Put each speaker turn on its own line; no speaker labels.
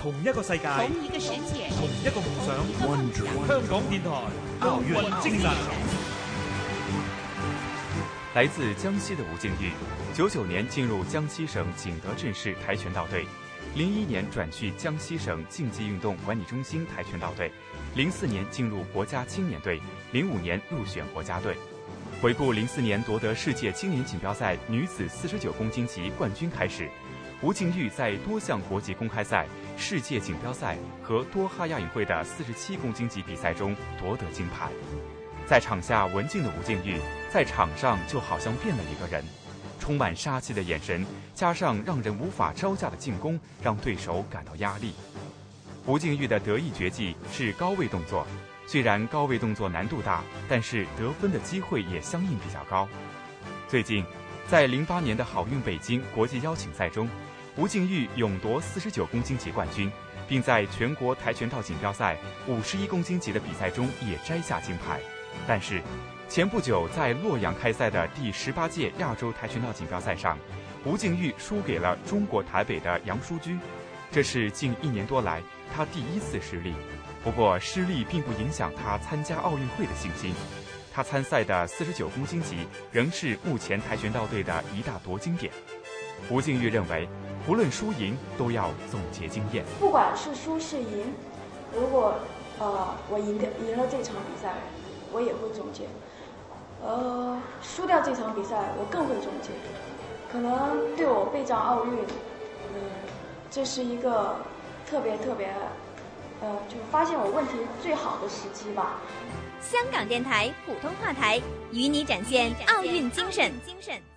同一个世界，
同一个世界，
同一个梦想。香港电台奥运精神。
来自江西的吴静钰，九九年进入江西省景德镇市跆拳道队，零一年转去江西省竞技运动管理中心跆拳道队，零四年进入国家青年队，零五年入选国家队。回顾零四年夺得世界青年锦标赛女子四十九公斤级冠军开始。吴静钰在多项国际公开赛、世界锦标赛和多哈亚运会的四十七公斤级比赛中夺得金牌。在场下文静的吴静钰，在场上就好像变了一个人，充满杀气的眼神，加上让人无法招架的进攻，让对手感到压力。吴静钰的得意绝技是高位动作，虽然高位动作难度大，但是得分的机会也相应比较高。最近，在零八年的好运北京国际邀请赛中。吴静钰勇夺四十九公斤级冠军，并在全国跆拳道锦标赛五十一公斤级的比赛中也摘下金牌。但是，前不久在洛阳开赛的第十八届亚洲跆拳道锦标赛上，吴静钰输给了中国台北的杨淑君，这是近一年多来他第一次失利。不过，失利并不影响他参加奥运会的信心。他参赛的四十九公斤级仍是目前跆拳道队的一大夺金点。吴静钰认为。不论输赢，都要总结经验。
不管是输是赢，如果呃我赢的赢了这场比赛，我也会总结；呃输掉这场比赛，我更会总结。可能对我备战奥运，嗯，这是一个特别特别，呃，就发现我问题最好的时机吧。
香港电台普通话台，与你展现奥运精神。精神。